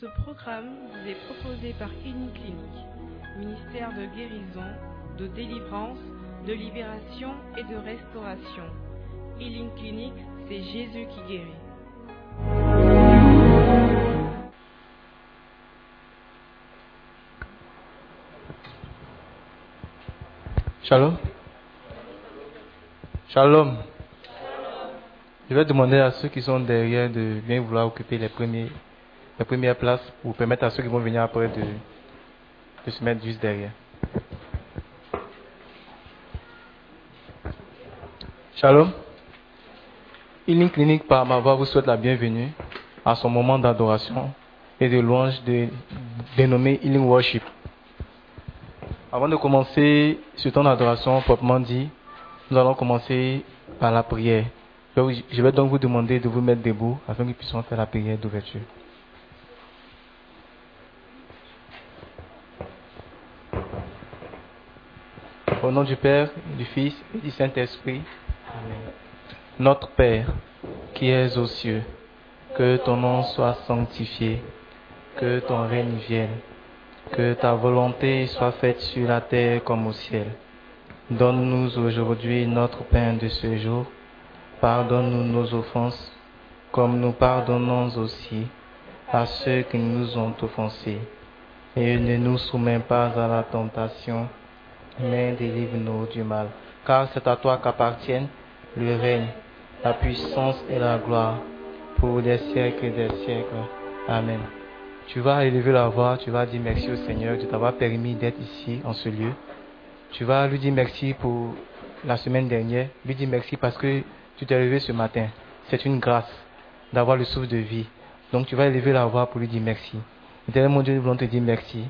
Ce programme vous est proposé par Clinique, ministère de guérison, de délivrance, de libération et de restauration. Healing Clinic, c'est Jésus qui guérit. Shalom. Shalom. Je vais demander à ceux qui sont derrière de bien vouloir occuper les, premiers, les premières places pour permettre à ceux qui vont venir après de, de se mettre juste derrière. Shalom. Healing Clinique par ma voix vous souhaite la bienvenue à son moment d'adoration et de louange dénommé Healing Worship. Avant de commencer ce temps d'adoration proprement dit, nous allons commencer par la prière. Je vais donc vous demander de vous mettre debout afin que nous puissions faire la prière d'ouverture. Au nom du Père, du Fils et du Saint-Esprit, Notre Père, qui es aux cieux, que ton nom soit sanctifié, que ton règne vienne, que ta volonté soit faite sur la terre comme au ciel. Donne-nous aujourd'hui notre pain de ce jour. Pardonne-nous nos offenses, comme nous pardonnons aussi à ceux qui nous ont offensés. Et ne nous soumets pas à la tentation, mais délivre-nous du mal. Car c'est à toi qu'appartiennent le règne, la puissance et la gloire pour des siècles des siècles. Amen. Tu vas élever la voix, tu vas dire merci au Seigneur de t'avoir permis d'être ici, en ce lieu. Tu vas lui dire merci pour la semaine dernière, lui dire merci parce que tu t'es levé ce matin. C'est une grâce d'avoir le souffle de vie. Donc tu vas élever la voix pour lui dire merci. Éternel mon Dieu, nous voulons te dire merci.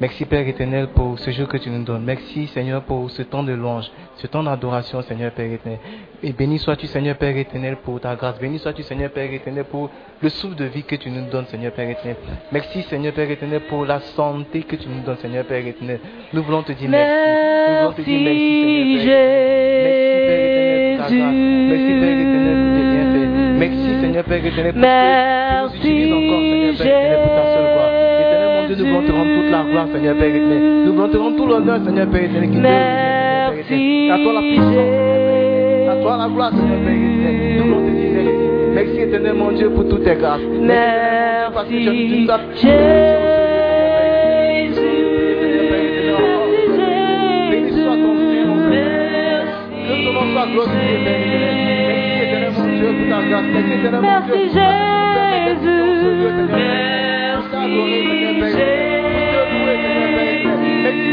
Merci Père éternel pour ce jour que tu nous donnes. Merci Seigneur pour ce temps de louange, ce temps d'adoration Seigneur Père éternel. Et béni sois-tu Seigneur Père éternel pour ta grâce. Béni sois-tu Seigneur Père éternel pour le souffle de vie que tu nous donnes Seigneur Père éternel. Merci Seigneur Père éternel pour la santé que tu nous donnes Seigneur Père éternel. Nous voulons te dire merci. Nous voulons te dire merci Seigneur Père éternel. Merci Père éternel pour ta grâce. Merci Seigneur Père éternel parce que tu nous utilises encore Seigneur Père éternel pour ta seule voulons te rendre toute la gloire, Seigneur Père éternel. Nous voulons te rendre tout l'honneur, Seigneur Père éternel, te À toi la puissance, à toi la gloire, Seigneur Père éternel. Nous voulons te dire merci. Merci éternel, mon Dieu, pour toutes tes grâces. Merci, parce que tu nous as. Merci. Merci Merci Jésus. Merci Jésus.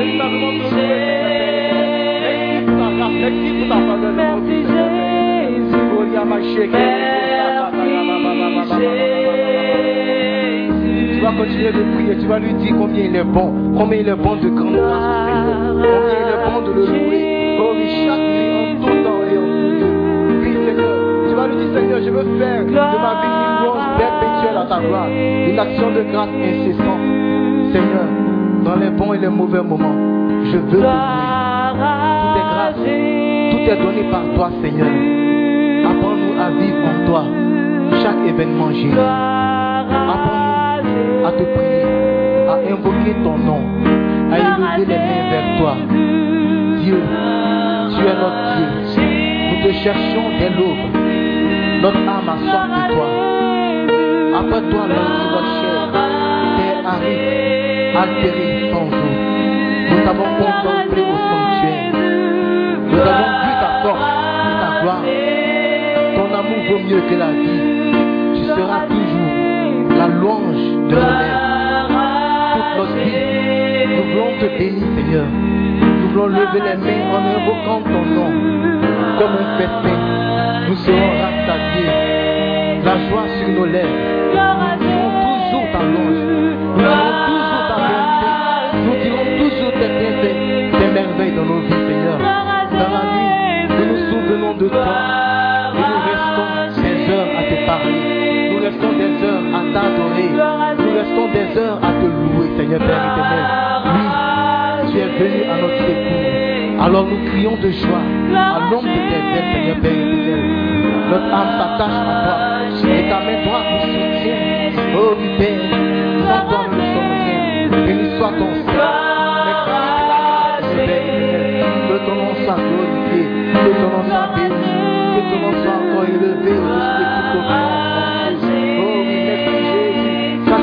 Tu vas continuer de prier, tu vas lui dire combien il est bon, combien il est bon de Seigneur, combien il est bon de le. Oh Seigneur, tu vas lui dire, Seigneur, je veux faire une perpétuelle à ta gloire, une action de grâce incessante. Seigneur, dans les bons et les mauvais moments, je veux te louer. Tout est grâce, tout est donné par toi, Seigneur. Apprends-nous à vivre en toi chaque événement, Jésus. Apprends-nous à te prier, à invoquer ton nom, à élever les mains vers toi. Dieu, tu es notre Dieu. Nous te cherchons dès l'aube. Notre âme a soif de toi. Après toi, lundi, notre chair arrive altéré sans eau. Nous avons contemplé au sanctuaire. Nous avons vu ta force et ta gloire. Ton amour vaut mieux que la vie. Tu seras toujours la louange de nos vie, nous voulons te bénir, Seigneur. Nous voulons lever les mains en invoquant ton nom. Comme un festin, nous serons rassasiés. La joie sur nos lèvres. Notre secours. Alors nous crions de joie à l'ombre de tes ailes, Seigneur Père éternel. Notre âme s'attache à toi. Et ta main droite nous soutient. Oh oui, Père, sans toi nous ne sommes rien. Béni soit ton Seigneur. Que ton nom soit glorifié. Que ton nom soit béni. Que ton nom soit encore élevé au-dessus de tout.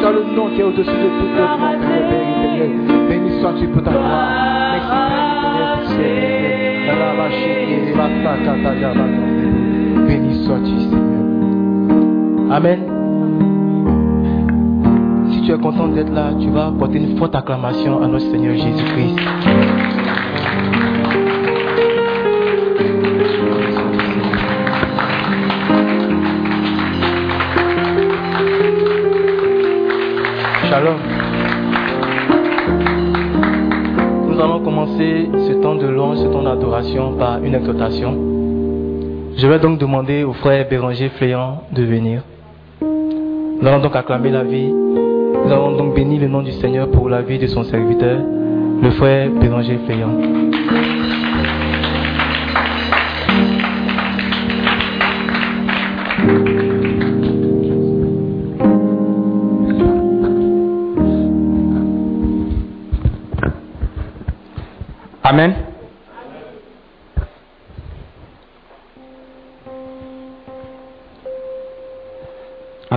Oh le nom qui est au-dessus de tout autre nom, Père éternel. Béni sois-tu pour ta gloire. Béni sois-tu, Seigneur. Amen. Si tu es content d'être là, tu vas porter une forte acclamation à notre Seigneur Jésus-Christ. D'adoration par une exhortation. Je vais donc demander au frère Béranger Fléant de venir. Nous allons donc acclamer la vie. Nous allons donc bénir le nom du Seigneur pour la vie de son serviteur, le frère Béranger Fléant.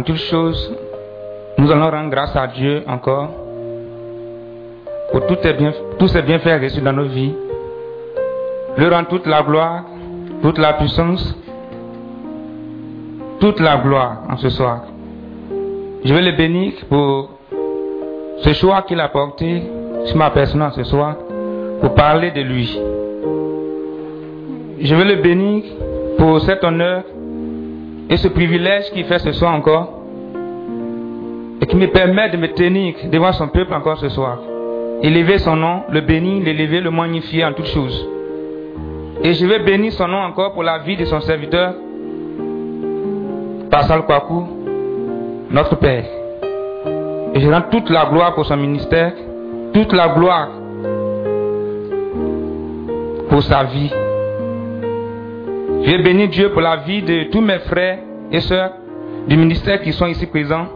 En toutes choses, nous allons rendre grâce à Dieu encore pour tous ses, bien- bienfaits reçus dans nos vies. Lui rendre toute la gloire, toute la puissance, toute la gloire en ce soir. Je vais le bénir pour ce choix qu'il a porté sur ma personne en ce soir pour parler de lui. Je veux le bénir pour cet honneur et ce privilège qu'il fait ce soir encore et qui me permet de me tenir devant son peuple encore ce soir. Élever son nom, le bénir, l'élever, le magnifier en toutes choses. Et je vais bénir son nom encore pour la vie de son serviteur, Pascal Kwaku, notre Père. Et je rends toute la gloire pour son ministère, toute la gloire pour sa vie. Je bénir Dieu pour la vie de tous mes frères et sœurs du ministère qui sont ici présents.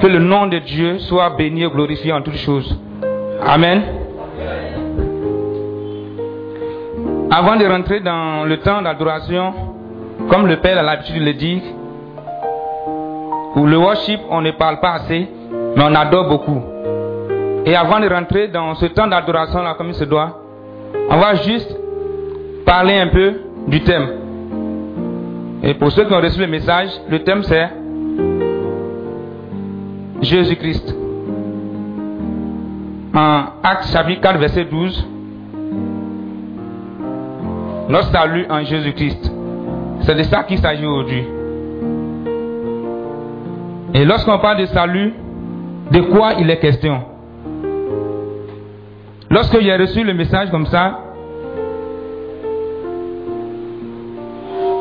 Que le nom de Dieu soit béni et glorifié en toutes choses. Amen. Avant de rentrer dans le temps d'adoration, comme le Père a l'habitude de le dire, pour le worship, on ne parle pas assez, mais on adore beaucoup. Et avant de rentrer dans ce temps d'adoration là comme il se doit, on va juste parler un peu du thème. Et pour ceux qui ont reçu le message, le thème c'est Jésus-Christ. En Actes chapitre 4 verset 12, notre salut en Jésus-Christ. C'est de ça qu'il s'agit aujourd'hui. Et lorsqu'on parle de salut, de quoi il est question? Lorsque j'ai reçu le message comme ça,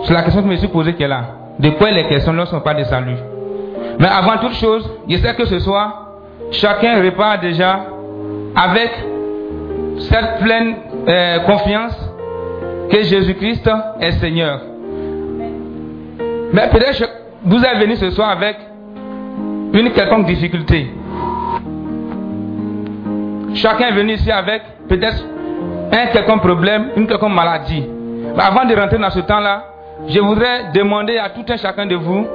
c'est la question que je me suis posée qui est là. De quoi il est question lorsqu'on parle de salut Mais avant toute chose, je sais que ce soir, chacun repart déjà avec cette pleine euh, confiance que Jésus-Christ est Seigneur. Mais peut-être que vous êtes venu ce soir avec une quelconque difficulté. Chacun est venu ici avec peut-être un quelconque problème, une quelconque maladie. Mais avant de rentrer dans ce temps-là, je voudrais demander à tout un chacun de vous,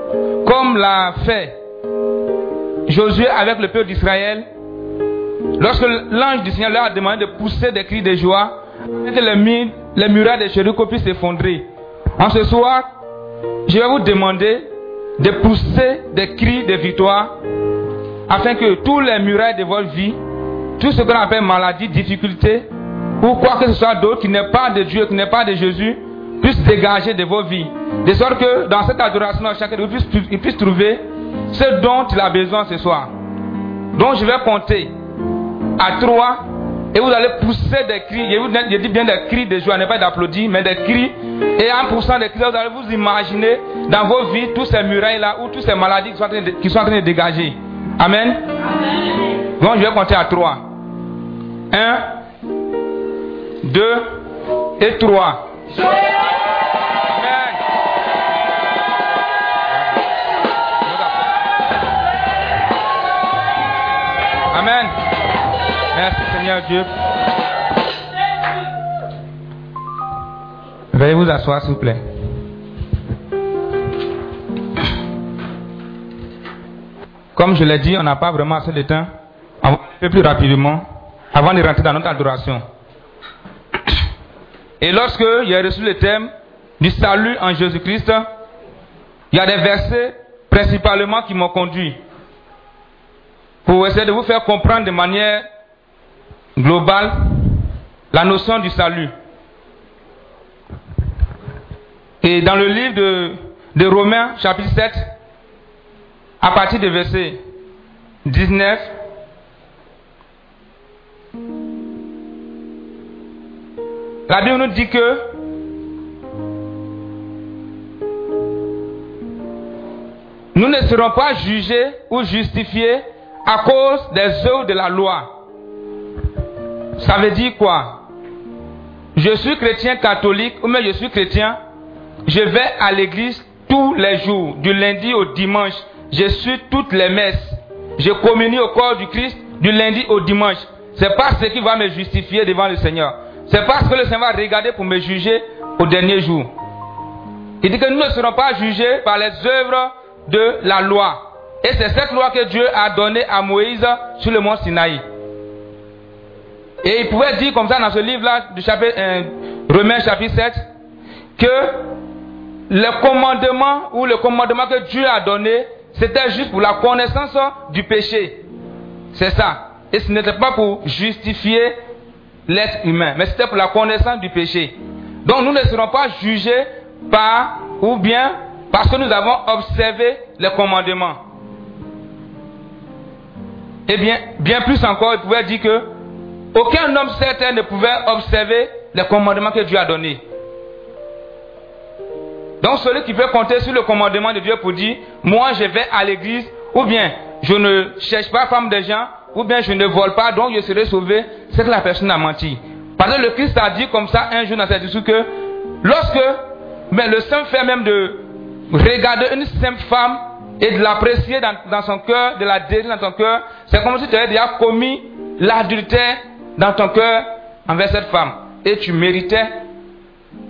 comme l'a fait Josué avec le peuple d'Israël, lorsque l'ange du Seigneur leur a demandé de pousser des cris de joie, que les, les murailles de Jéricho puissent s'effondrer. En ce soir, je vais vous demander de pousser des cris de victoire afin que tous les murailles de votre vie, tout ce qu'on appelle maladie, difficulté, ou quoi que ce soit d'autre qui n'est pas de Dieu, qui n'est pas de Jésus, puisse dégager de vos vies. De sorte que dans cette adoration, chacun de vous puisse, il puisse trouver ce dont il a besoin ce soir. Donc je vais compter à trois et vous allez pousser des cris. Je, vous, je dis bien des cris de joie, ne pas d'applaudir, mais des cris. Et en poussant des cris, vous allez vous imaginer dans vos vies tous ces murailles-là ou toutes ces maladies qui sont en train de, qui sont en train de dégager. Amen. Donc je vais compter à trois. Un, deux et trois. Amen. Merci Seigneur Dieu. Veuillez vous asseoir s'il vous plaît. Comme je l'ai dit, on n'a pas vraiment assez de temps. On va un peu plus rapidement avant de rentrer dans notre adoration. Et lorsque j'ai reçu le thème du salut en Jésus-Christ, il y a des versets principalement qui m'ont conduit pour essayer de vous faire comprendre de manière globale la notion du salut. Et dans le livre de, de Romains, chapitre 7, à partir du verset 19, la Bible nous dit que nous ne serons pas jugés ou justifiés à cause des œuvres de la loi. Ça veut dire quoi? Je suis chrétien catholique ou même je suis chrétien, je vais à l'église tous les jours, du lundi au dimanche. Je suis toutes les messes. Je communie au corps du Christ du lundi au dimanche. C'est pas ce qui va me justifier devant le Seigneur. C'est parce que le Seigneur va regarder pour me juger au dernier jour. Il dit que nous ne serons pas jugés par les œuvres de la loi. Et c'est cette loi que Dieu a donnée à Moïse sur le mont Sinaï. Et il pouvait dire comme ça dans ce livre-là, du chapitre euh, Romains chapitre 7, que le commandement ou le commandement que Dieu a donné, c'était juste pour la connaissance du péché. C'est ça. Et ce n'était pas pour justifier l'être humain, mais c'était pour la connaissance du péché. Donc nous ne serons pas jugés par ou bien parce que nous avons observé les commandements. Et bien, bien plus encore, il pouvait dire que aucun homme certain ne pouvait observer les commandements que Dieu a donnés. Donc celui qui peut compter sur le commandement de Dieu pour dire, moi je vais à l'église, ou bien je ne cherche pas femme des gens, ou bien je ne vole pas, donc je serai sauvé, c'est que la personne a menti. Parce que le Christ a dit comme ça un jour dans sa discours que lorsque mais le simple fait même de regarder une simple femme et de l'apprécier dans, dans son cœur, de la désirer dans ton cœur, c'est comme si tu avais déjà commis l'adultère dans ton cœur envers cette femme. Et tu méritais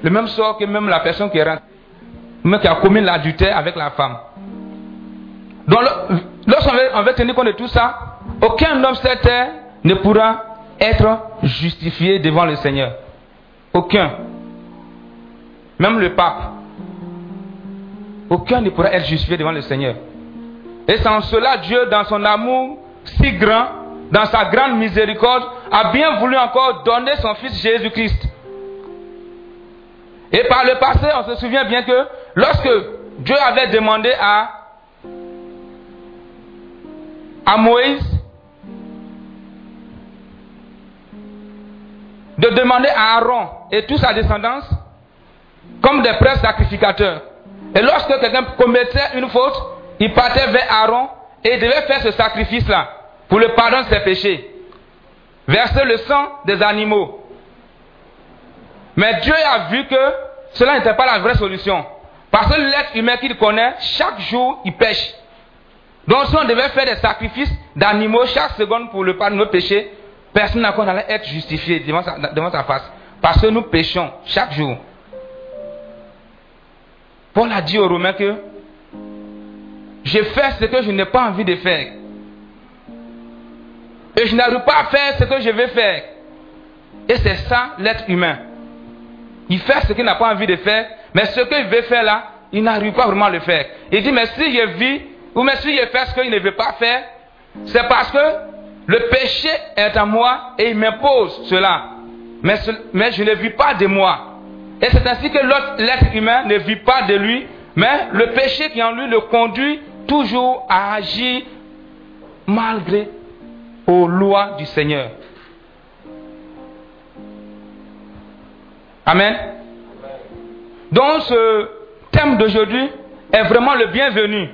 le même sort que même la personne qui est rentrée, même qui a commis l'adultère avec la femme. Donc, lorsqu'on veut, on veut tenir compte de tout ça, aucun homme sur terre ne pourra être justifié devant le Seigneur. Aucun. Même le pape. Aucun ne pourra être justifié devant le Seigneur. Et en cela Dieu, dans son amour si grand, dans sa grande miséricorde, a bien voulu encore donner son Fils Jésus-Christ. Et par le passé, on se souvient bien que lorsque Dieu avait demandé à, à Moïse de demander à Aaron et toute sa descendance comme des prêtres sacrificateurs. Et lorsque quelqu'un commettait une faute, il partait vers Aaron et il devait faire ce sacrifice-là pour le pardon de ses péchés. Verser le sang des animaux. Mais Dieu a vu que cela n'était pas la vraie solution. Parce que l'être humain qu'il connaît, chaque jour, il pêche. Donc si on devait faire des sacrifices d'animaux chaque seconde pour le pardon de nos péchés, personne n'allait allait être justifié devant sa, devant sa face. Parce que nous péchons chaque jour. Paul a dit aux Romains que je fais ce que je n'ai pas envie de faire. et je n'arrive pas à faire ce que je veux faire. Et c'est ça l'être humain. Il fait ce qu'il n'a pas envie de faire, mais ce qu'il veut faire là, il n'arrive pas vraiment à le faire. Il dit, mais si je vis, ou mais si je fais ce qu'il ne veut pas faire, c'est parce que le péché est en moi et il m'impose cela. Mais, je ne vis pas de moi. Et c'est ainsi que l'être humain ne vit pas de lui, mais le péché qui est en lui le conduit toujours à agir malgré aux lois du Seigneur. Amen. Donc ce thème d'aujourd'hui est vraiment le bienvenu.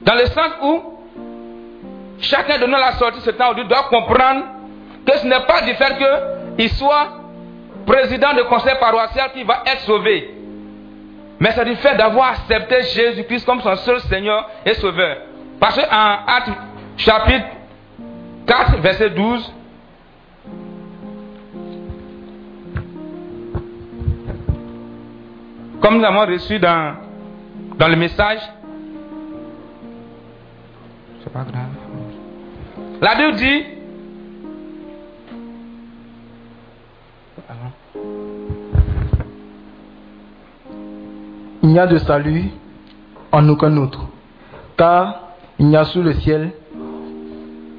Dans le sens où chacun de nous à la sortie ce temps aujourd'hui doit comprendre que ce n'est pas du fait qu'il soit président de conseil paroissial qui va être sauvé. Mais c'est du fait d'avoir accepté Jésus-Christ comme son seul Seigneur et Sauveur. Parce qu'en Actes chapitre 4, verset 12, comme nous avons reçu dans, dans le message, c'est pas grave. La Bible dit, Il n'y a de salut en aucun autre, car il n'y a sous le ciel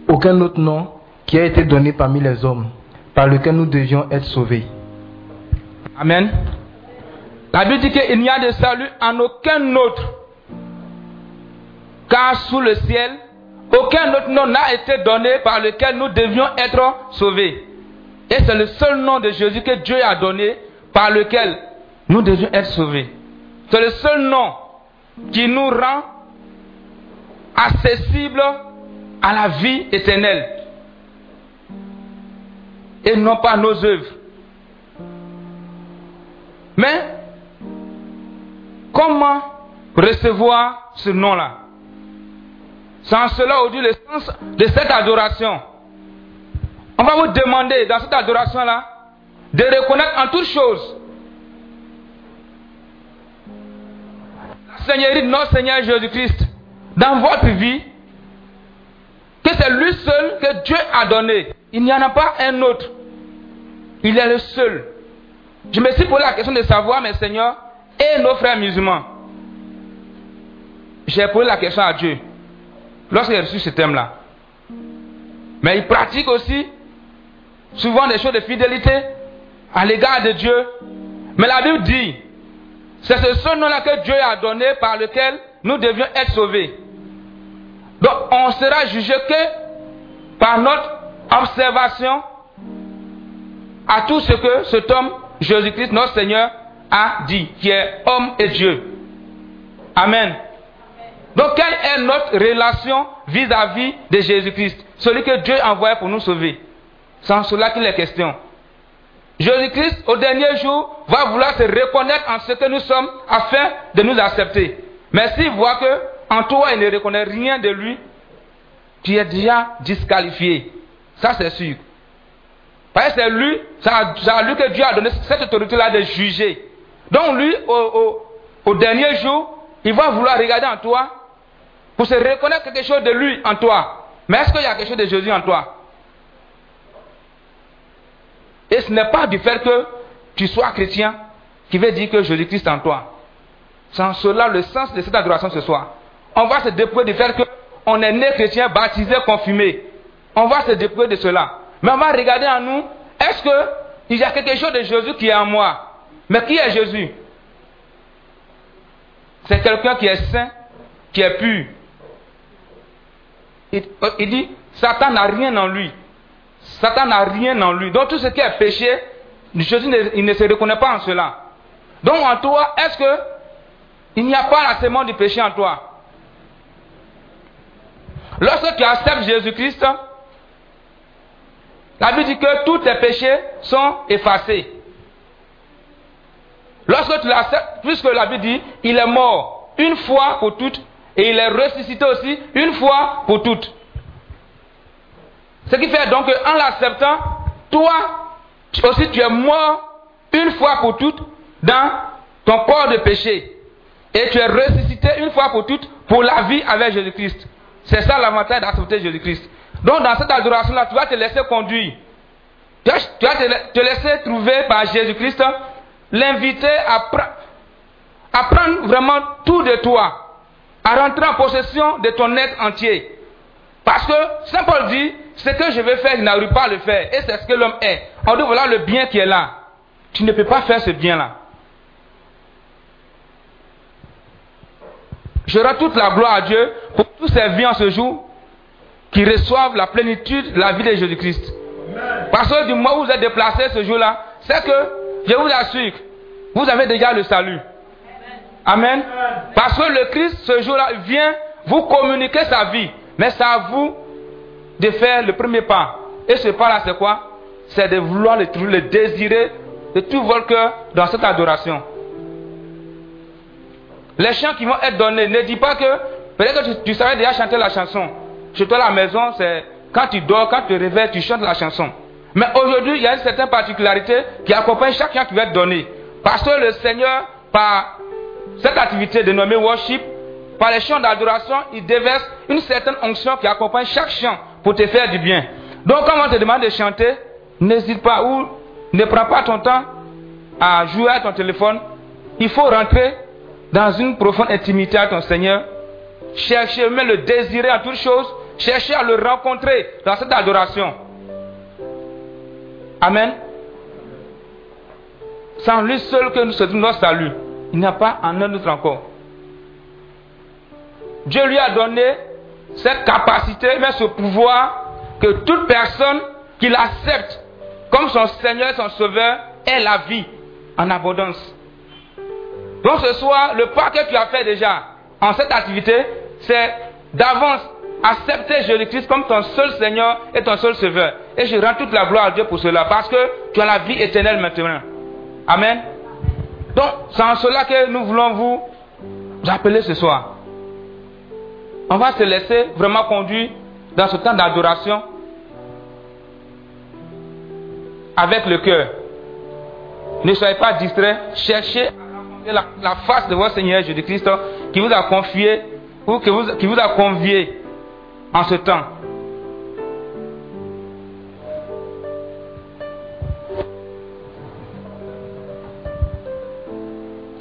aucun autre nom qui a été donné parmi les hommes, par lequel nous devions être sauvés. Amen. La Bible dit qu'il n'y a de salut en aucun autre. Car sous le ciel, aucun autre nom n'a été donné par lequel nous devions être sauvés. Et c'est le seul nom de Jésus que Dieu a donné par lequel nous devions être sauvés. C'est le seul nom qui nous rend accessibles à la vie éternelle. Et non pas nos œuvres. Mais comment recevoir ce nom-là? Sans cela, aujourd'hui, le sens de cette adoration. On va vous demander dans cette adoration-là de reconnaître en toutes choses la Seigneurie de notre Seigneur Jésus-Christ dans votre vie, que c'est lui seul que Dieu a donné. Il n'y en a pas un autre. Il est le seul. Je me suis posé la question de savoir, mes seigneurs, et nos frères musulmans. J'ai posé la question à Dieu lorsque j'ai reçu ce thème-là. Mais ils pratiquent aussi souvent des choses de fidélité à l'égard de Dieu. Mais la Bible dit, c'est ce seul nom-là que Dieu a donné par lequel nous devions être sauvés. Donc on sera jugé que par notre observation à tout ce que cet homme, Jésus-Christ, notre Seigneur, a dit, qui est homme et Dieu. Amen. Donc, quelle est notre relation vis-à-vis de Jésus-Christ, celui que Dieu a envoyé pour nous sauver C'est en cela qu'il est question. Jésus-Christ, au dernier jour, va vouloir se reconnaître en ce que nous sommes afin de nous accepter. Mais s'il voit que en toi, il ne reconnaît rien de lui, tu es déjà disqualifié. Ça, c'est sûr. Parce que c'est lui, c'est à, lui que Dieu a donné cette autorité-là de juger. Donc lui, au dernier jour, il va vouloir regarder en toi pour se reconnaître quelque chose de lui en toi. Mais est-ce qu'il y a quelque chose de Jésus en toi? Et ce n'est pas du fait que tu sois chrétien qui veut dire que Jésus-Christ est en toi. C'est en cela le sens de cette adoration ce soir. On va se dépouiller du fait qu'on est né chrétien, baptisé, confirmé. On va se dépouiller de cela. Mais on va regarder en nous, est-ce qu'il y a quelque chose de Jésus qui est en moi? Mais qui est Jésus? C'est quelqu'un qui est saint, qui est pur. Il, euh, il dit, Satan n'a rien en lui. Satan n'a rien en lui. Donc tout ce qui est péché, Jésus ne, il ne se reconnaît pas en cela. Donc en toi, est-ce que il n'y a pas la sémence du péché en toi? Lorsque tu acceptes Jésus-Christ, la Bible dit que tous tes péchés sont effacés. Lorsque tu l'acceptes, puisque la Bible dit, il est mort une fois pour toutes et il est ressuscité aussi une fois pour toutes. Ce qui fait donc qu'en l'acceptant, toi aussi tu es mort une fois pour toutes dans ton corps de péché. Et tu es ressuscité une fois pour toutes pour la vie avec Jésus-Christ. C'est ça l'avantage d'accepter Jésus-Christ. Donc dans cette adoration-là, tu vas te laisser conduire. Tu vas, te, la- te laisser trouver par Jésus-Christ, l'inviter à, pre- à prendre vraiment tout de toi, à rentrer en possession de ton être entier. Parce que Saint Paul dit, ce que je veux faire, je n'arrive pas à le faire. Et c'est ce que l'homme est. Dit, voilà le bien qui est là. Tu ne peux pas faire ce bien-là. Je rends toute la gloire à Dieu pour tous ces vies en ce jour qui reçoivent la plénitude de la vie de Jésus-Christ. Parce que du moment où vous êtes déplacé ce jour-là, c'est que, je vous assure, vous avez déjà le salut. Amen. Parce que le Christ, ce jour-là, vient vous communiquer sa vie. Mais c'est à vous de faire le premier pas. Et ce pas-là, c'est quoi? C'est de vouloir le trouver, le désirer de tout votre cœur dans cette adoration. Les chants qui vont être donnés, ne dis pas que peut-être que tu, tu savais déjà chanter la chanson. Chez toi à la maison, c'est quand tu dors, quand tu te réveilles, tu chantes la chanson. Mais aujourd'hui, il y a une certaine particularité qui accompagne chaque chant qui va être donné. Parce que le Seigneur, par cette activité dénommée worship, par les chants d'adoration, il déverse une certaine onction qui accompagne chaque chant pour te faire du bien. Donc, quand on te demande de chanter, n'hésite pas ou ne prends pas ton temps à jouer à ton téléphone. Il faut rentrer dans une profonde intimité avec ton Seigneur. Chercher, même le désirer en toutes choses. Chercher à le rencontrer dans cette adoration. Amen. Sans lui seul que nous sommes notre salut. Il n'y a pas en un autre encore. Dieu lui a donné cette capacité, mais ce pouvoir que toute personne qui l'accepte comme son Seigneur et son Sauveur ait la vie en abondance. Donc ce soir, le pas que tu as fait déjà en cette activité, c'est d'avance accepter Jésus-Christ comme ton seul Seigneur et ton seul Sauveur. Et je rends toute la gloire à Dieu pour cela, parce que tu as la vie éternelle maintenant. Amen. Donc, c'est en cela que nous voulons vous appeler ce soir. On va se laisser vraiment conduire dans ce temps d'adoration avec le cœur. Ne soyez pas distraits, cherchez à la, la face de votre Seigneur Jésus-Christ qui vous a confié ou qui vous a convié en ce temps.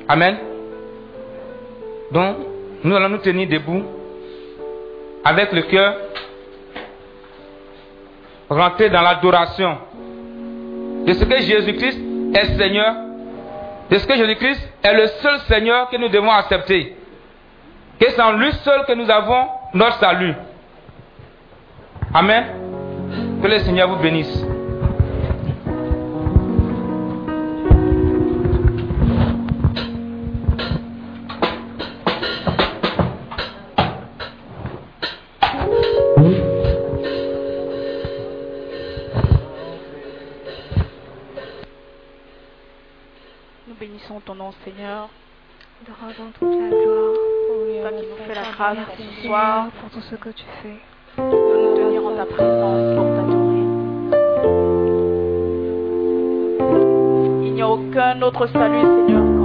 Amen. Donc, nous allons nous tenir debout avec le cœur, rentrer dans l'adoration de ce que Jésus-Christ est Seigneur, de ce que Jésus-Christ est le seul Seigneur que nous devons accepter, que c'est en lui seul que nous avons notre salut. Amen. Que le Seigneur vous bénisse. Ton nom, Seigneur. Te rendons toute la gloire. Toi qui nous fais la grâce ce soir pour tout ce que tu fais. de nous tenir en ta présence pour t'adorer. Il n'y a aucun autre salut, Seigneur,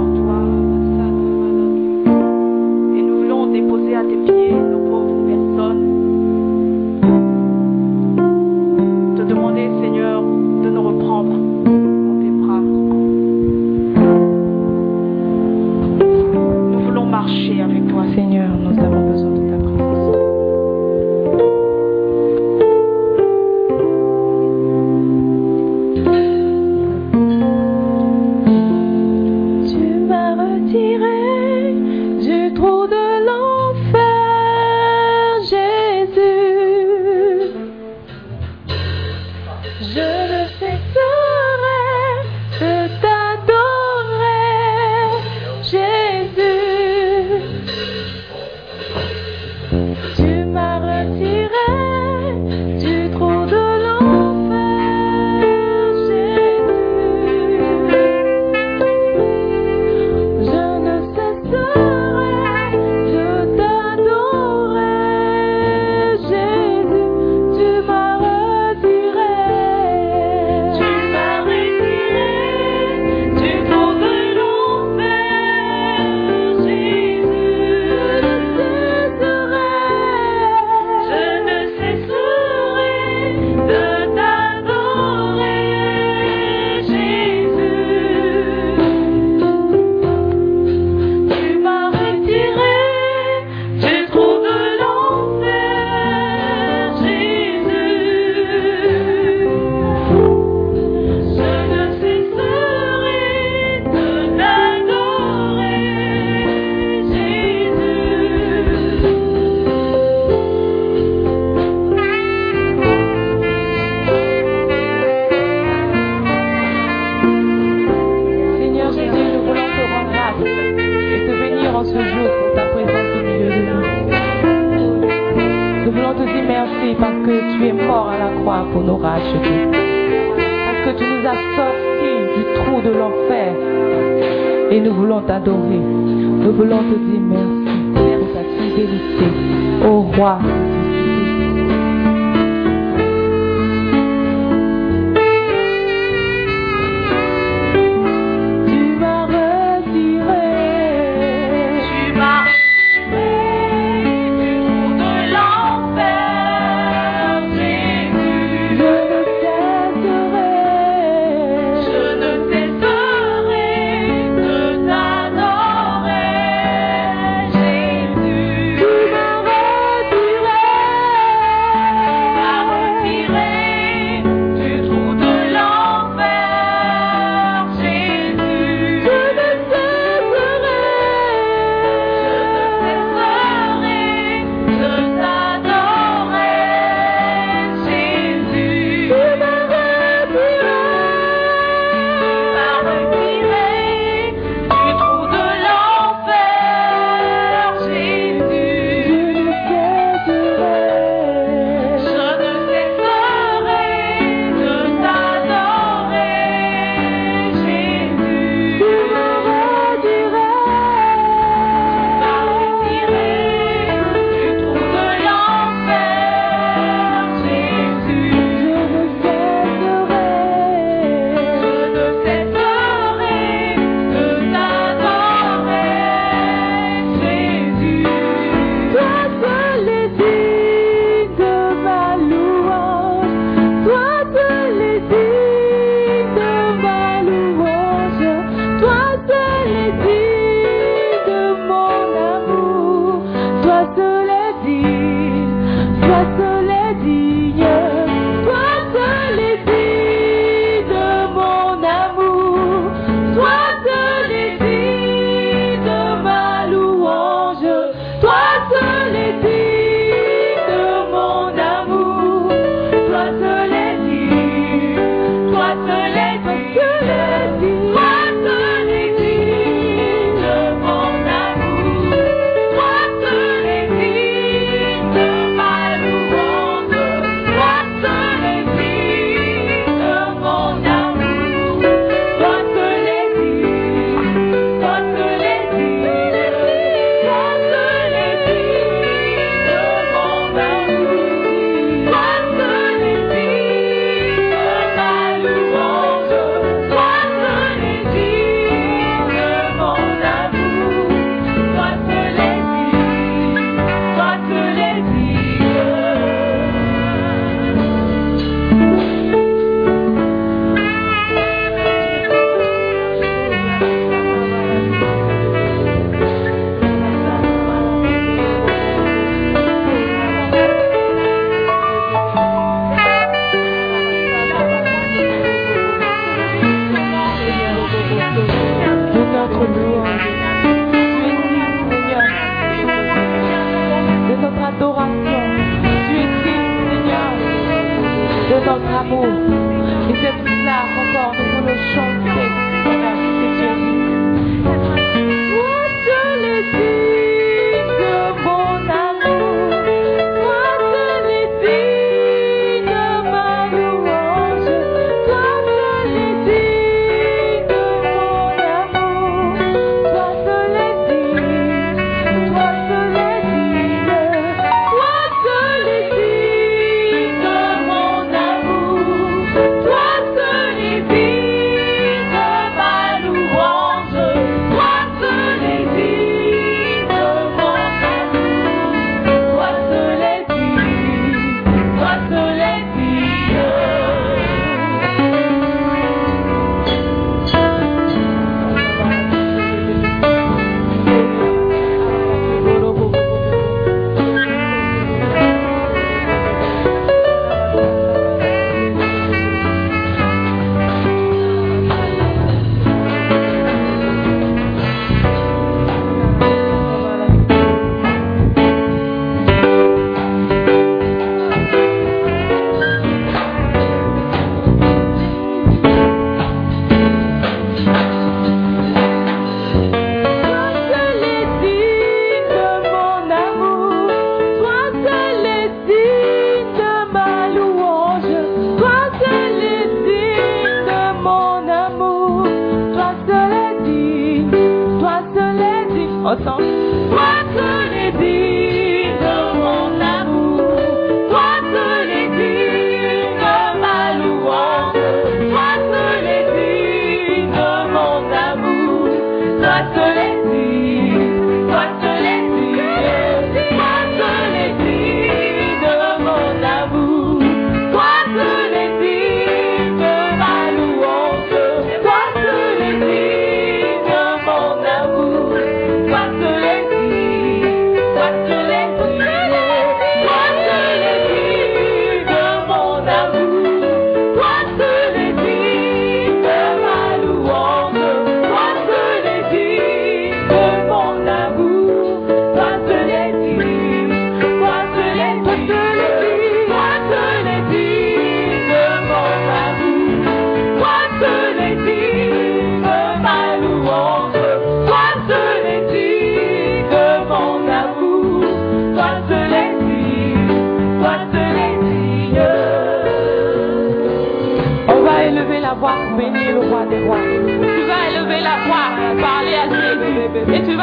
paso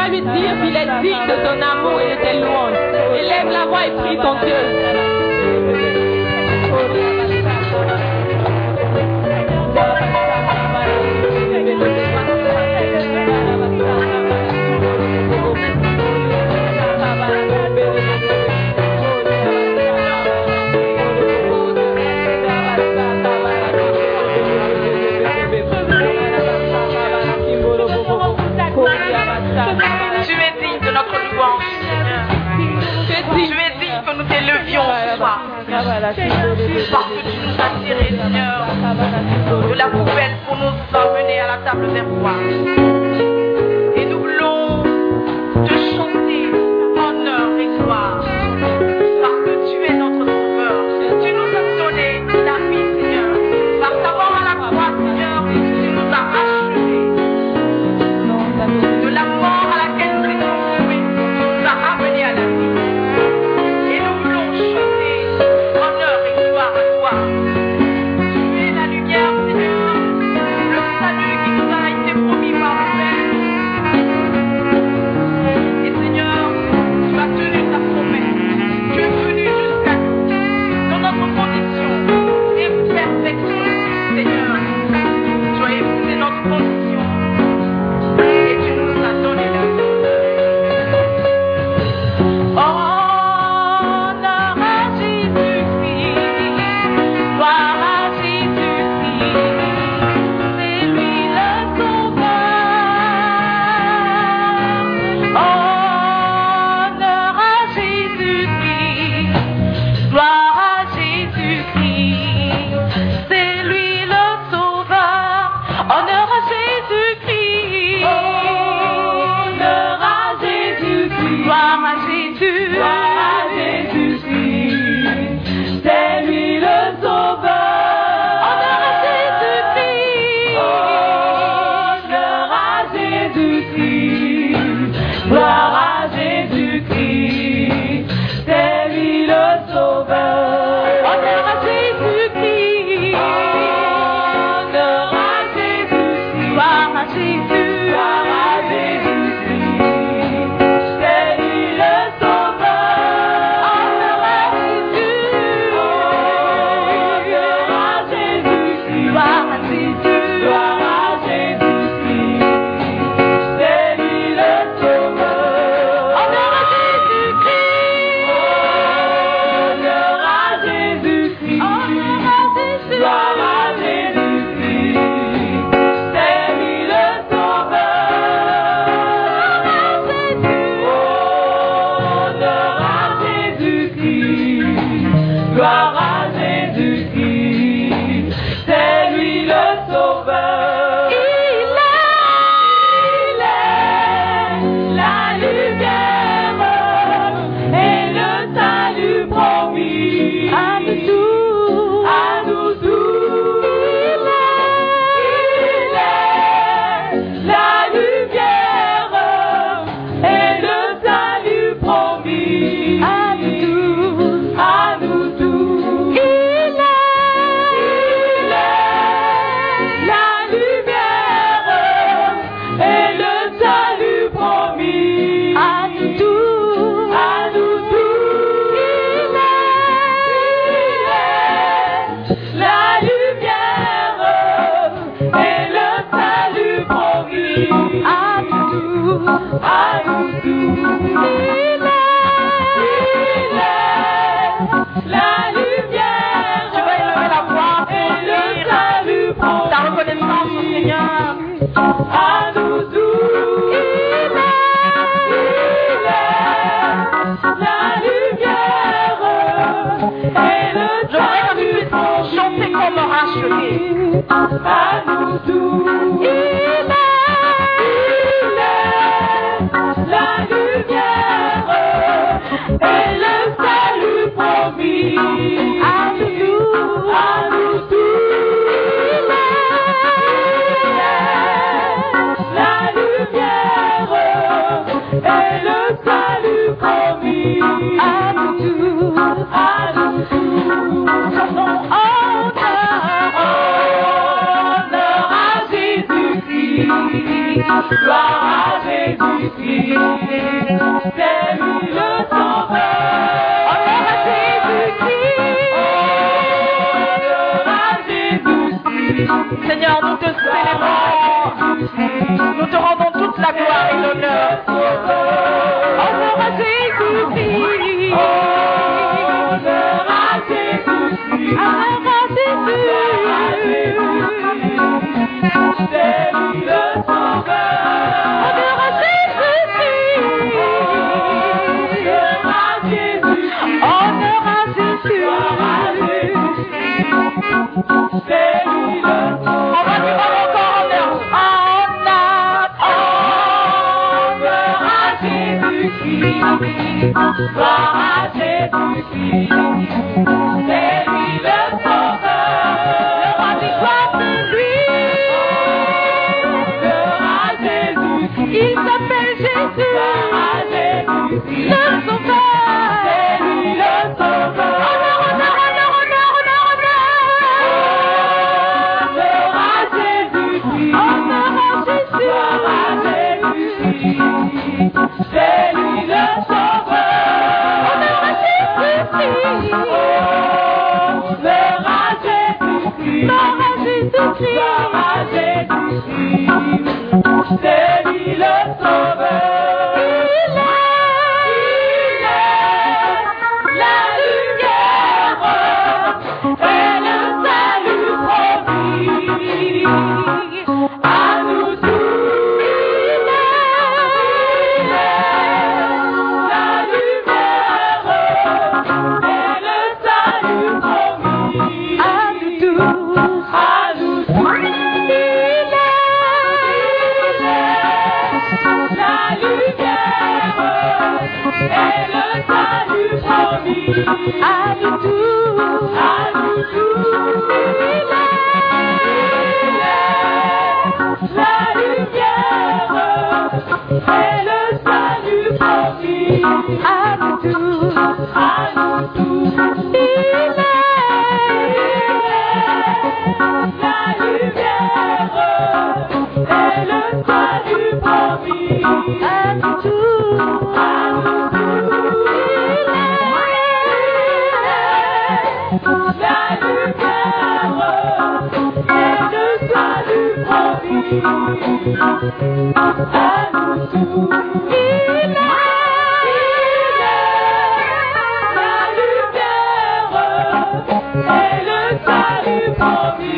va lui dire est digne de ton amour et de tes louanges. Élève la voix et prie ton Dieu. parce que tu nous as tirés, Seigneur, de la poubelle pour nous emmener à la table des rois.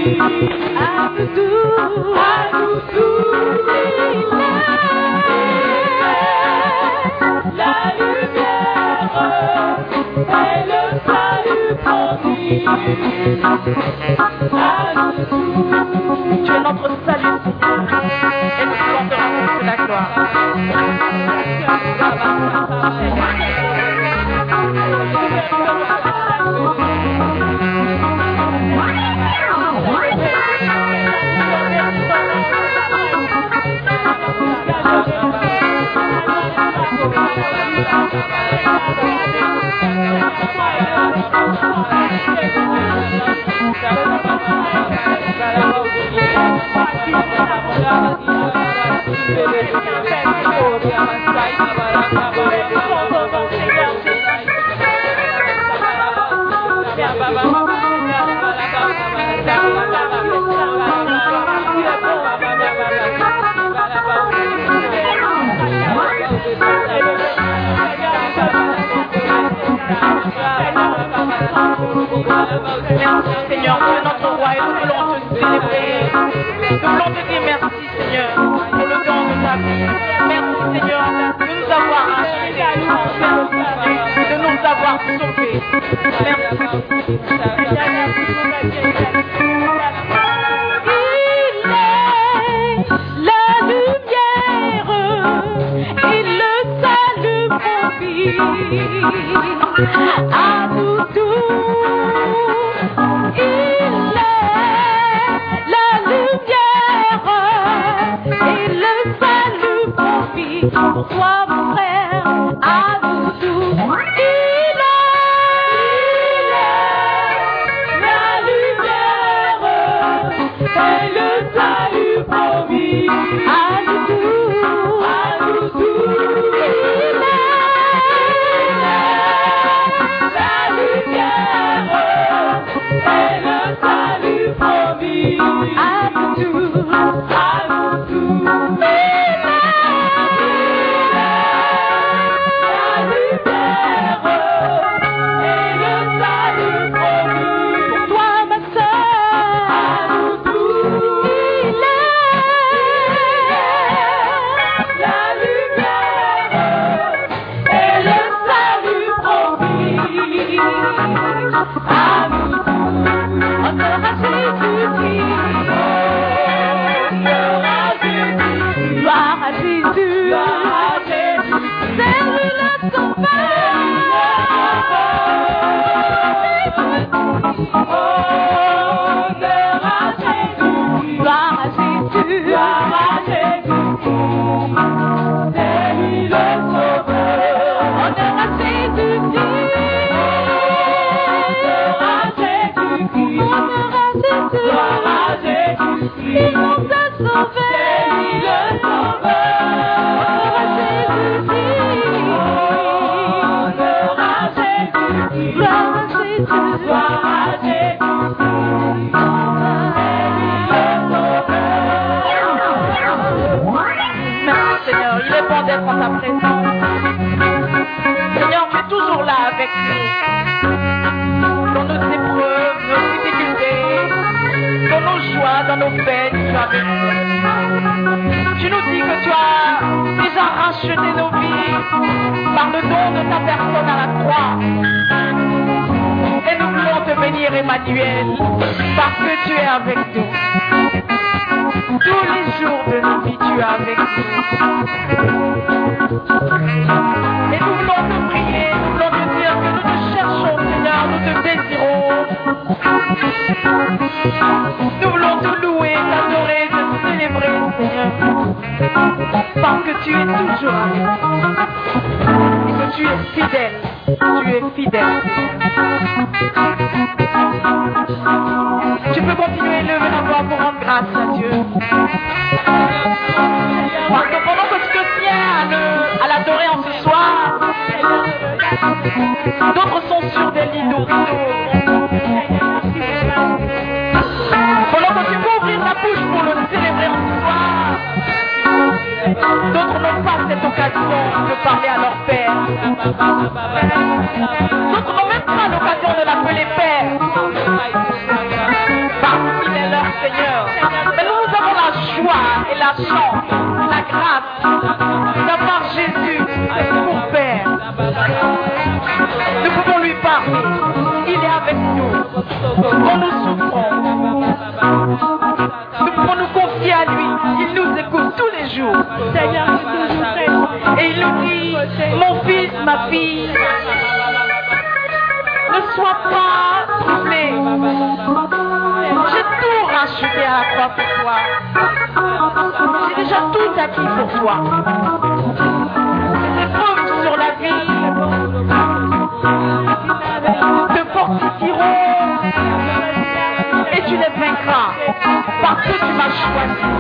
Tu es notre salut. Thank you. Merci Seigneur, tu es notre roi et nous voulons te célébrer. Nous voulons te dire merci Seigneur pour le don de ta vie. Merci Seigneur de nous avoir achetés. De nous avoir Tu es fidèle. Tu peux continuer à lever la voix pour rendre grâce à Dieu. Parce que pendant que tu te tiens à l'adorer en ce soir, d'autres sont sur des lits d'hôpitaux. D'autres n'ont pas cette occasion de parler à leur Père. D'autres n'ont même pas l'occasion de l'appeler Père. Parce qu'il est leur Seigneur. Mais nous, avons la joie et la chance, la grâce d'avoir Jésus pour Père. Nous pouvons lui parler. Il est avec nous. Nous écoute tous les jours. Seigneur, nous toujours. Et il dit, mon fils, ma fille, ne sois pas troublé. J'ai tout racheté à croix pour toi. J'ai déjà tout acquis pour toi. Les épreuves sur la vie te fortifieront et tu les vaincras parce que tu m'as choisi.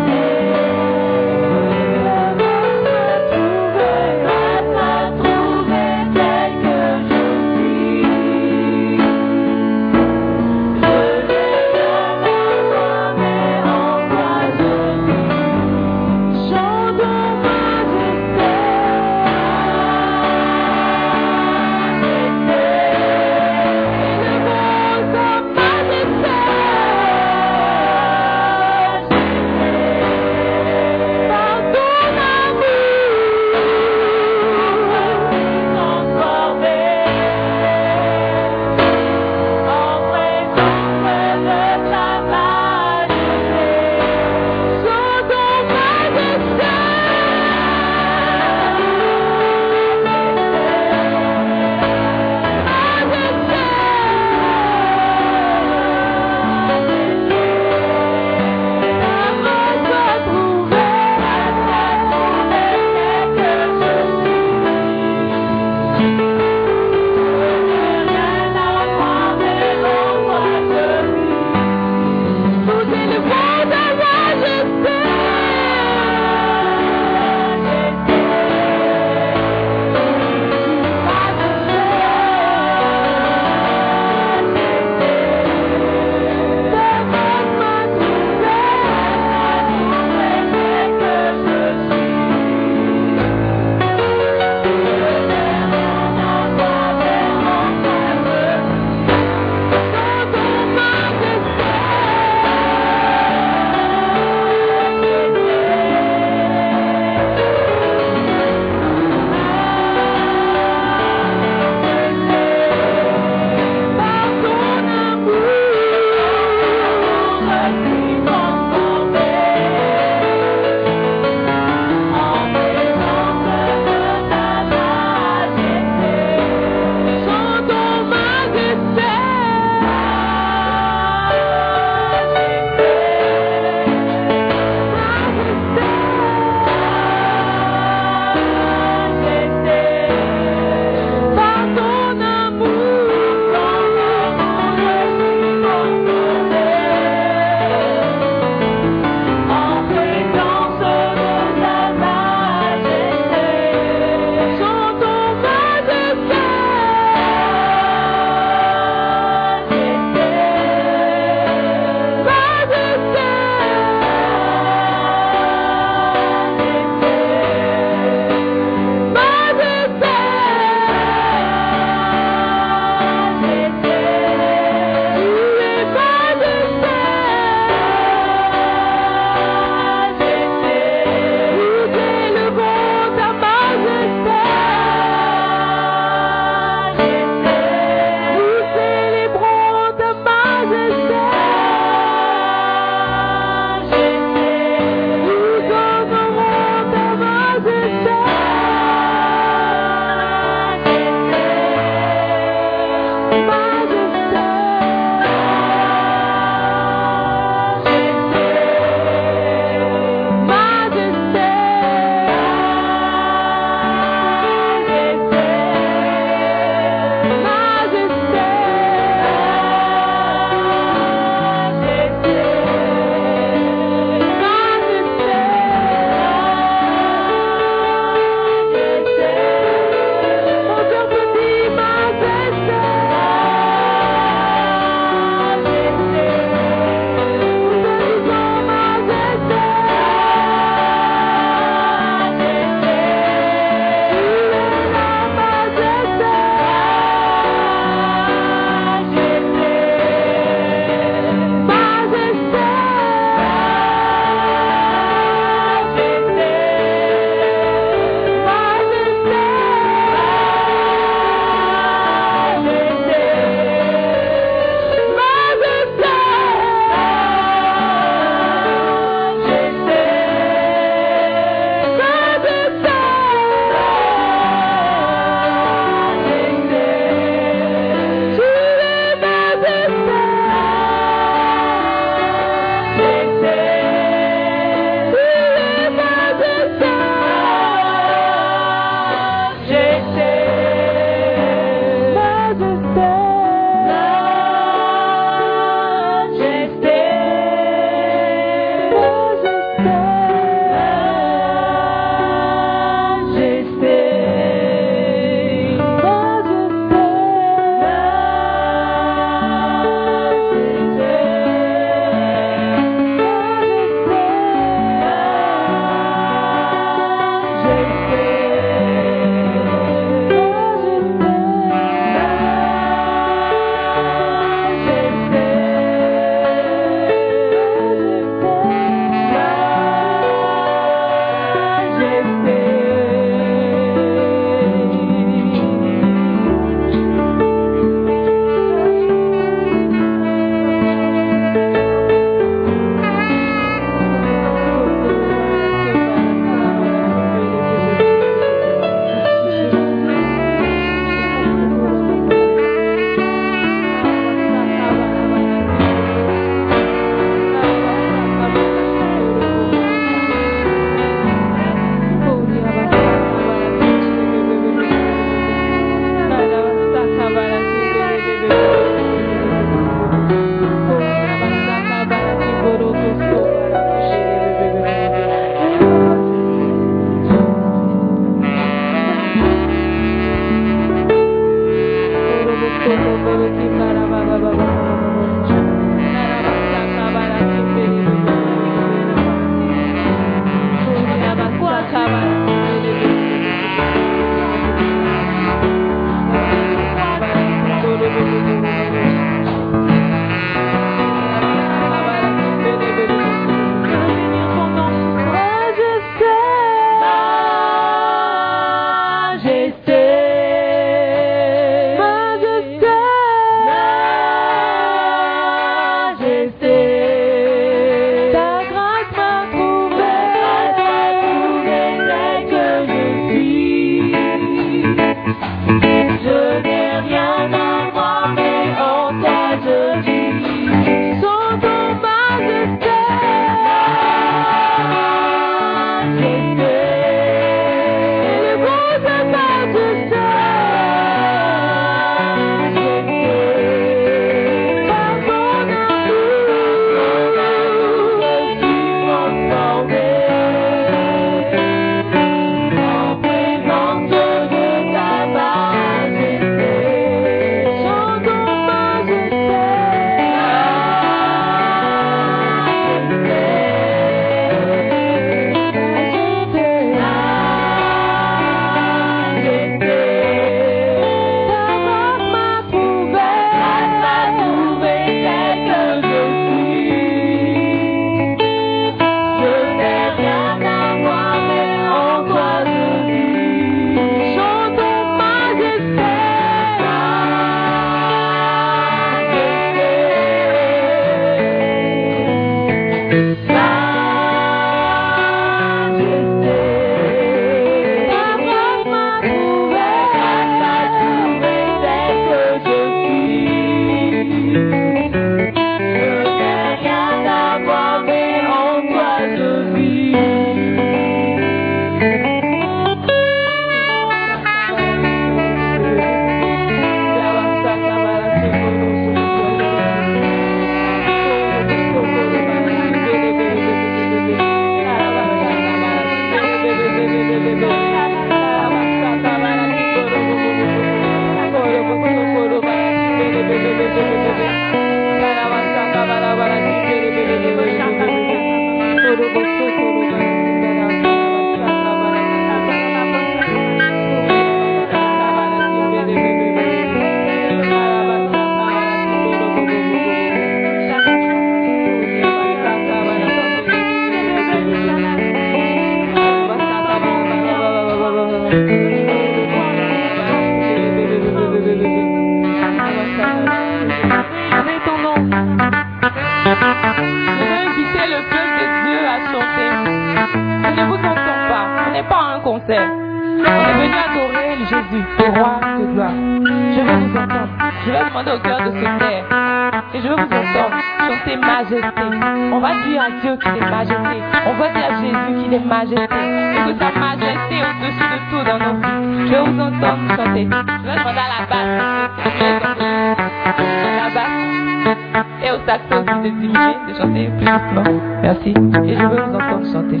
Et au saxo aussi de diminuer, de chanter plus doucement. Merci. Et je veux vous entendre chanter.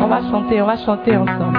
On va chanter, on va chanter ensemble.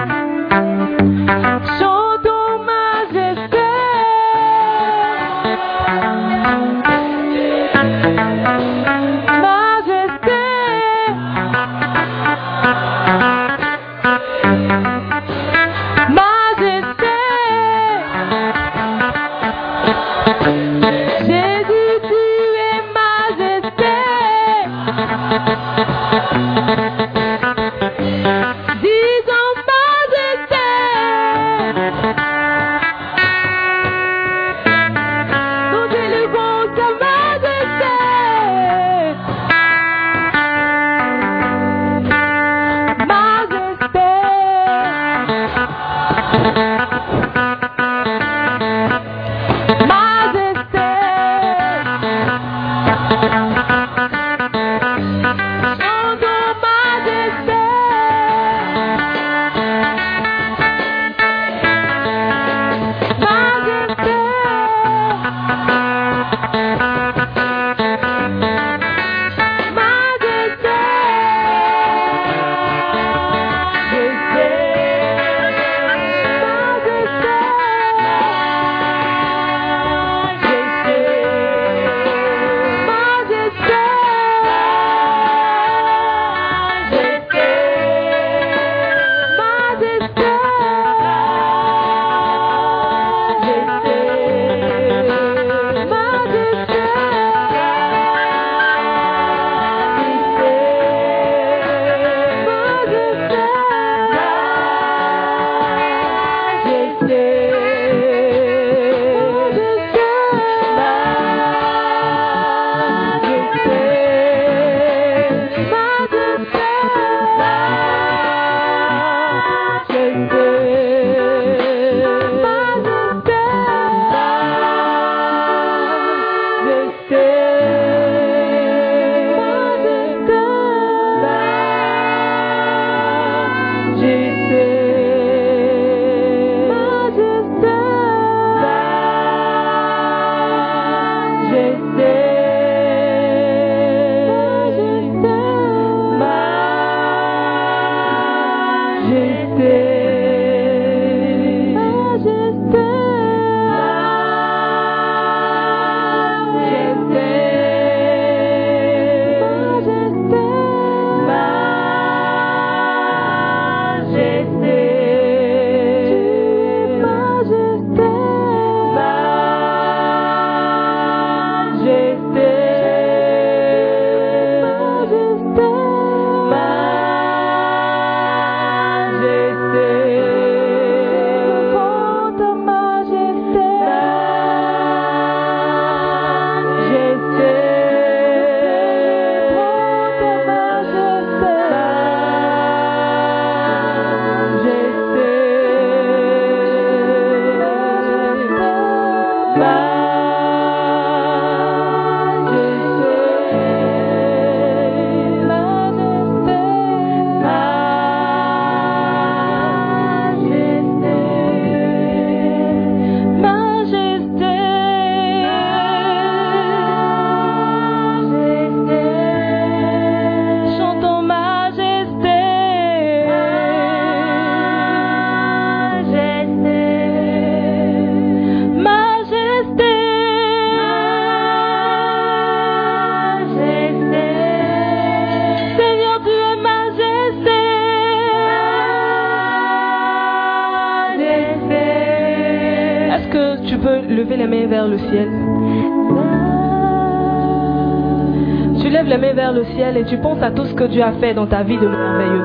Tu penses à tout ce que Dieu a fait dans ta vie de merveilleux.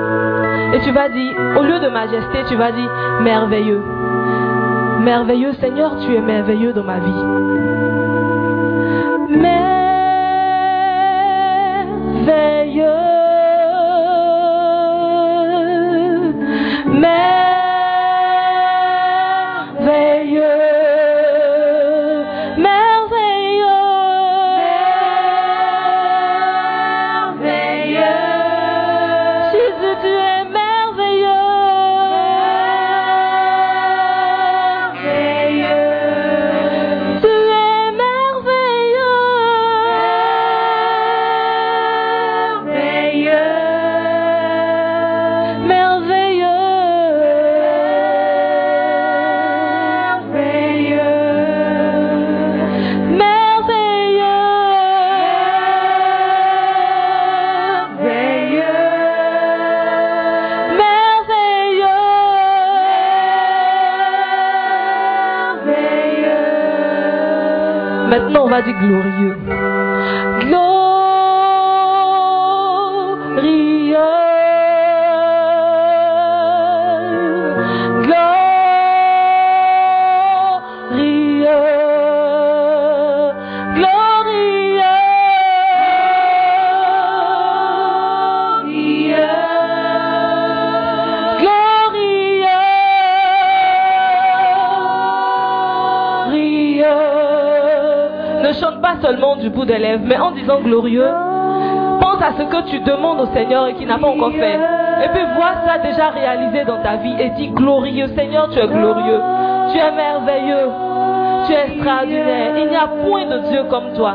Et tu vas dire, au lieu de majesté, tu vas dire merveilleux. Merveilleux Seigneur, tu es merveilleux dans ma vie. Merveilleux. pas glorieux. mais en disant glorieux, pense à ce que tu demandes au Seigneur et qui n'a pas encore fait. Et puis vois ça déjà réalisé dans ta vie et dis glorieux, Seigneur, tu es glorieux, tu es merveilleux, tu es extraordinaire. Il n'y a point de Dieu comme toi.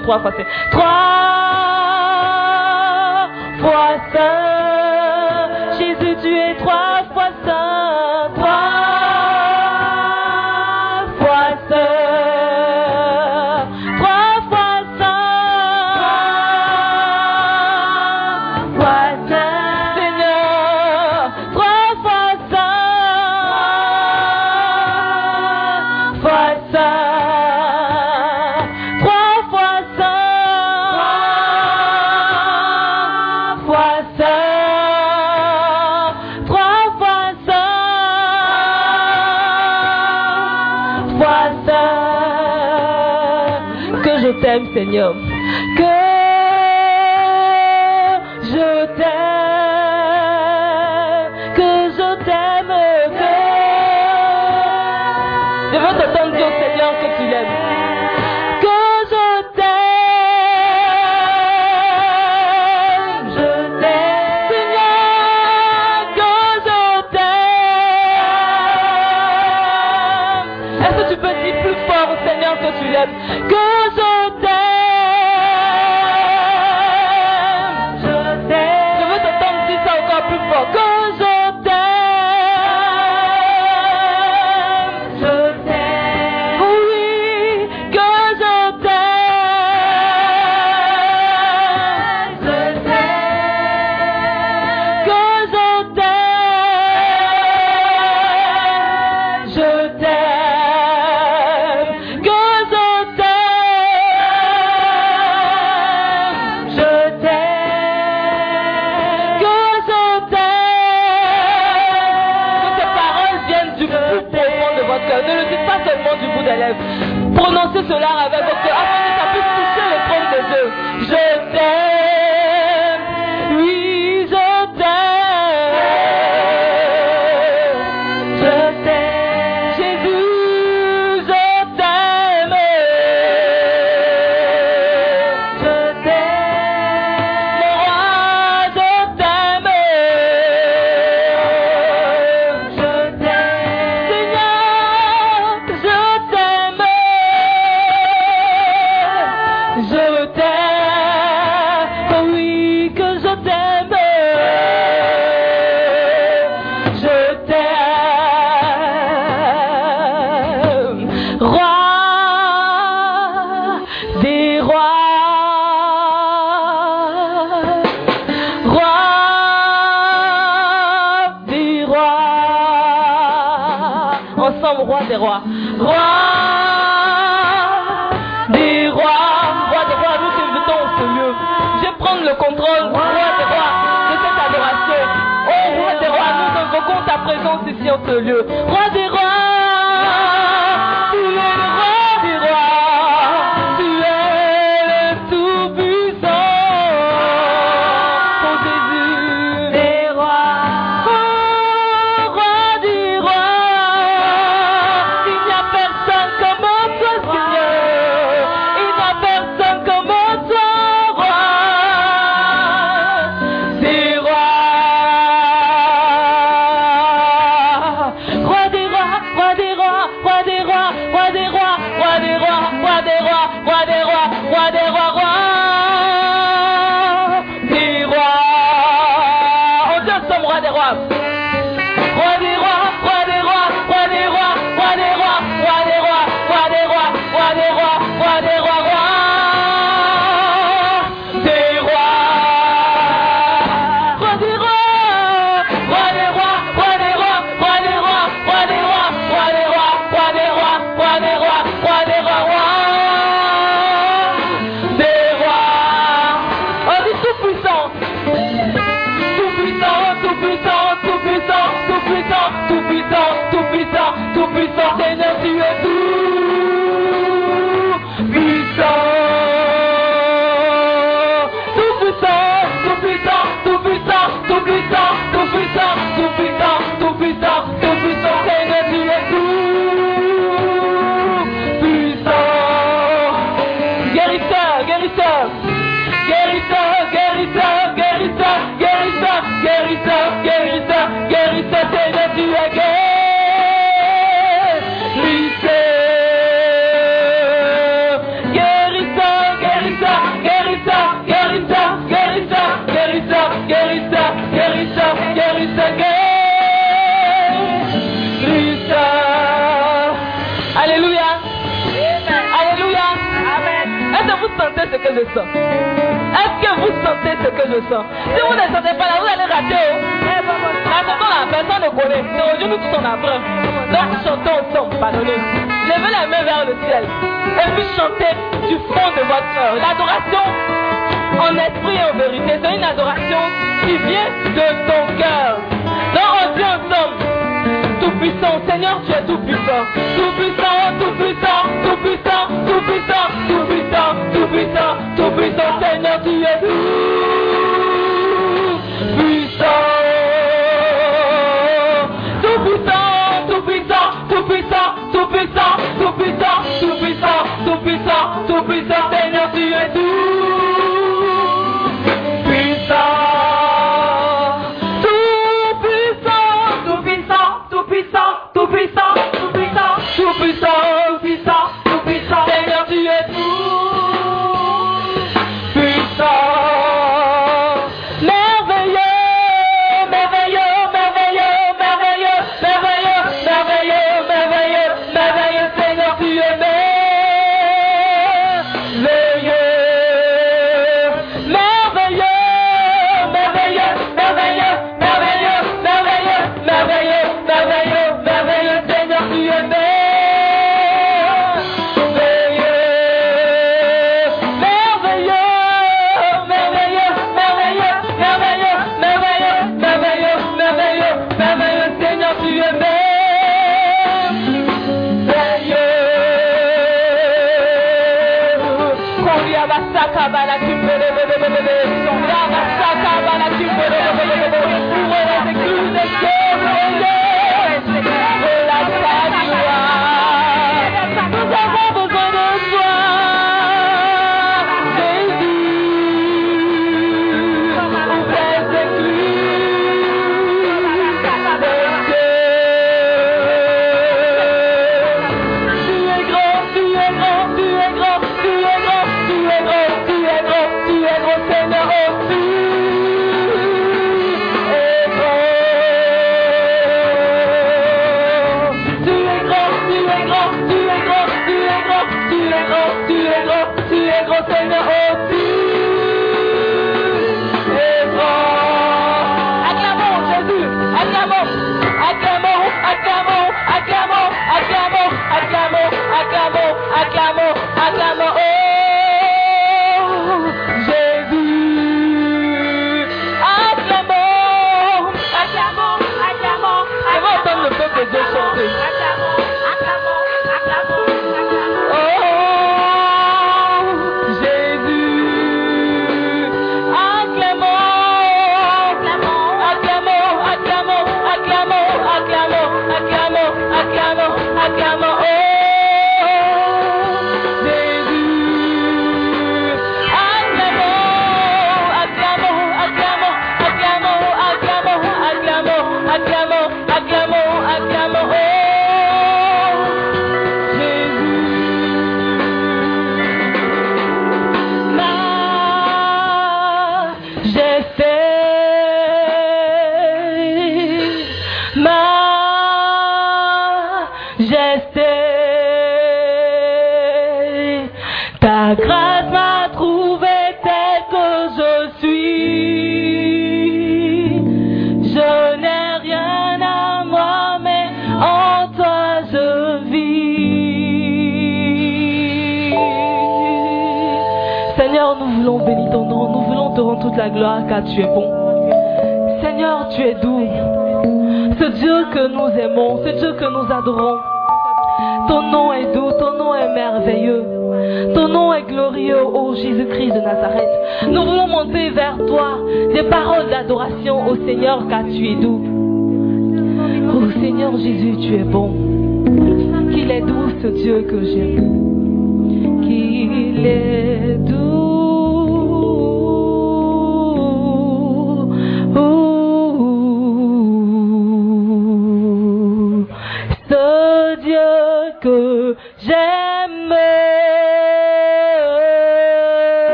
trois fois. C'est trois nhôm la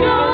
know.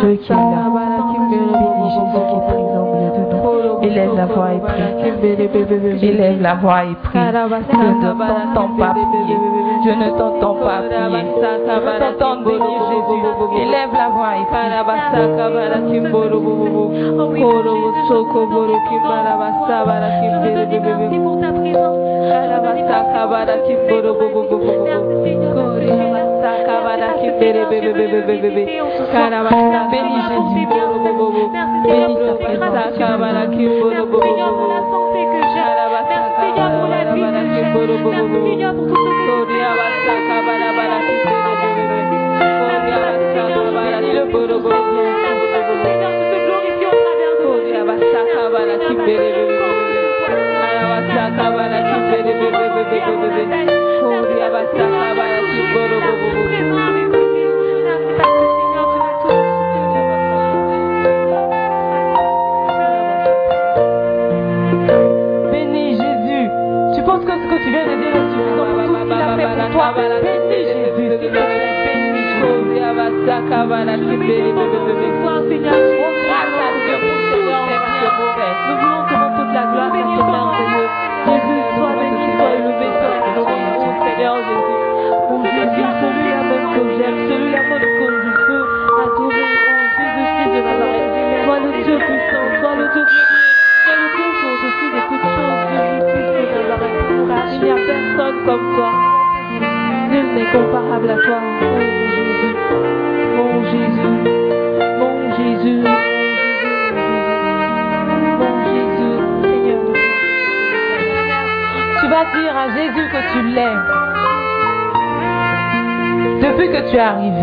Dieu qui est Jésus qui est présent au milieu de nous. Élève la voix et prie. Élève la voix et prie. Je ne t'entends pas prier. Je ne t'entends pas prier. Je t'entends. Élève la voix et prie. Oh Deus, o Senhor, nós temos a possibilidade de Deus, nós temos a possibilidade de Deus,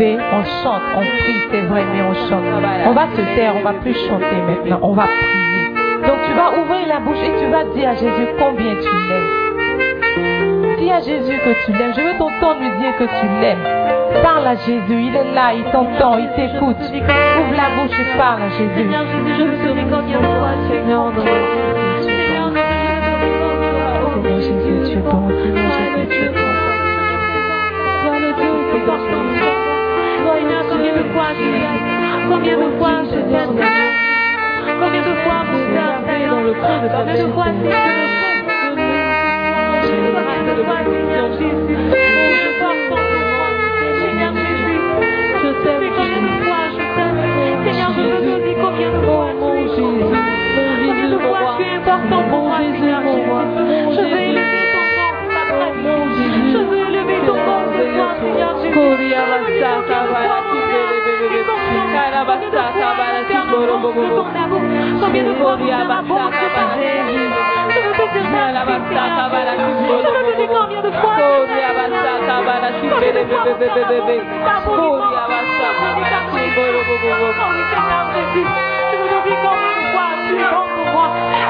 on chante, on prie, c'est vrai, mais on chante. On va se taire, on va plus chanter maintenant, on va prier. Donc tu vas ouvrir la bouche et tu vas dire à Jésus combien tu l'aimes. Dis à Jésus que tu l'aimes. Je veux t'entendre lui dire que tu l'aimes. Parle à Jésus, il est là, il t'entend, il t'écoute. Ouvre la bouche et parle à Jésus. Seigneur Jésus, je me toi, Just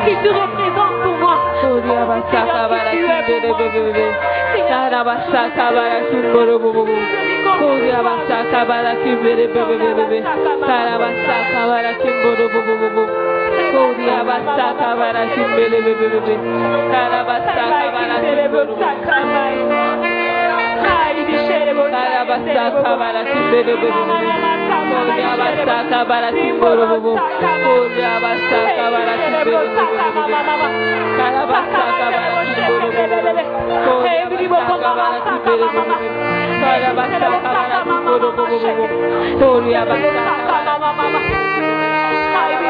qui te représente pour moi. Seigneur, Koria basaka barashimele bebebe. Kara basaka barashimele. Kara basaka barashimele bebebe. Koria basaka barashimele bebebe. Koria basaka barashimele bebebe. Kara basaka barashimele bebebe. Koria basaka barashimele bebebe. Koria basaka barashimele bebebe. Koria basaka barashimele bebebe.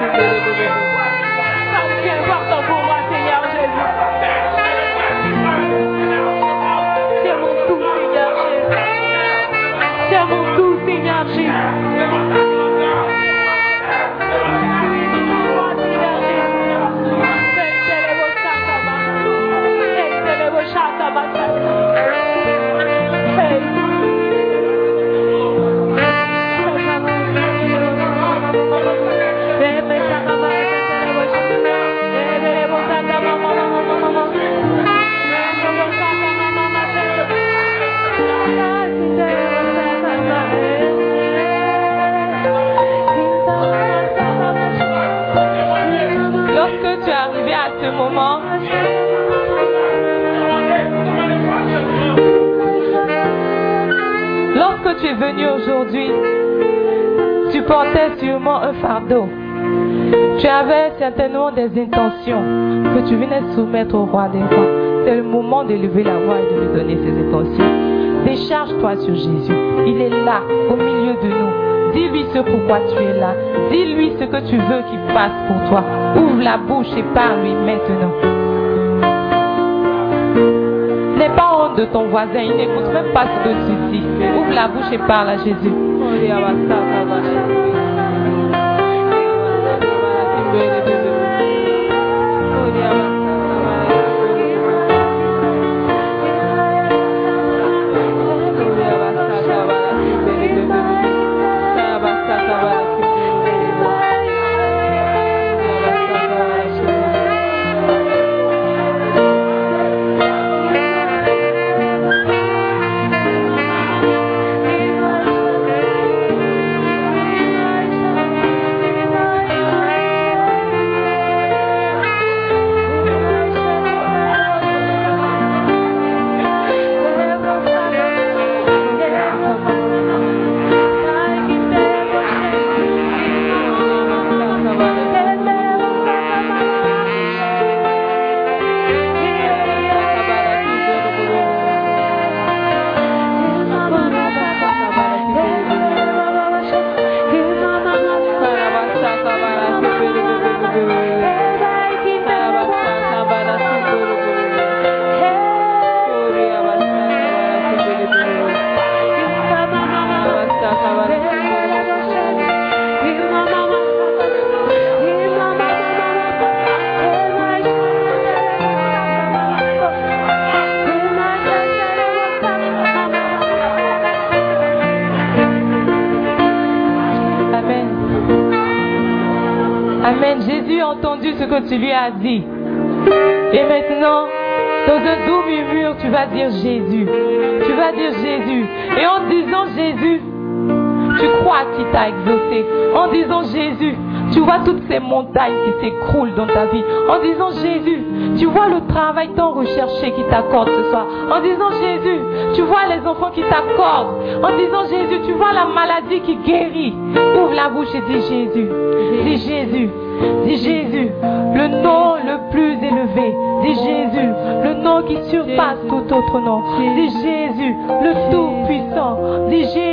Thank you. Tu es venu aujourd'hui, tu portais sûrement un fardeau. Tu avais certainement des intentions que tu venais soumettre au roi des rois. C'est le moment de lever la voix et de lui donner ses intentions. Décharge-toi sur Jésus. Il est là, au milieu de nous. Dis-lui ce pourquoi tu es là. Dis-lui ce que tu veux qu'il fasse pour toi. Ouvre la bouche et parle-lui maintenant. N'aie pas honte de ton voisin, il n'écoute même pas ce que tu dis. Ouvre la bouche et parle à Jésus. Tu lui as dit. Et maintenant, dans un doux murmure, tu vas dire Jésus. Tu vas dire Jésus. Et en disant Jésus, tu crois qu'il t'a exaucé. En disant Jésus, tu vois toutes ces montagnes qui s'écroulent dans ta vie. En disant Jésus, tu vois le travail tant recherché qui t'accorde ce soir. En disant Jésus, tu vois les enfants qui t'accordent. En disant Jésus, tu vois la maladie qui guérit. Ouvre la bouche et dis Jésus. Dis Jésus. Dis Jésus, le nom le plus élevé. Dis Jésus, le nom qui surpasse tout autre nom. Dis Jésus, le tout-puissant. Dis Jésus,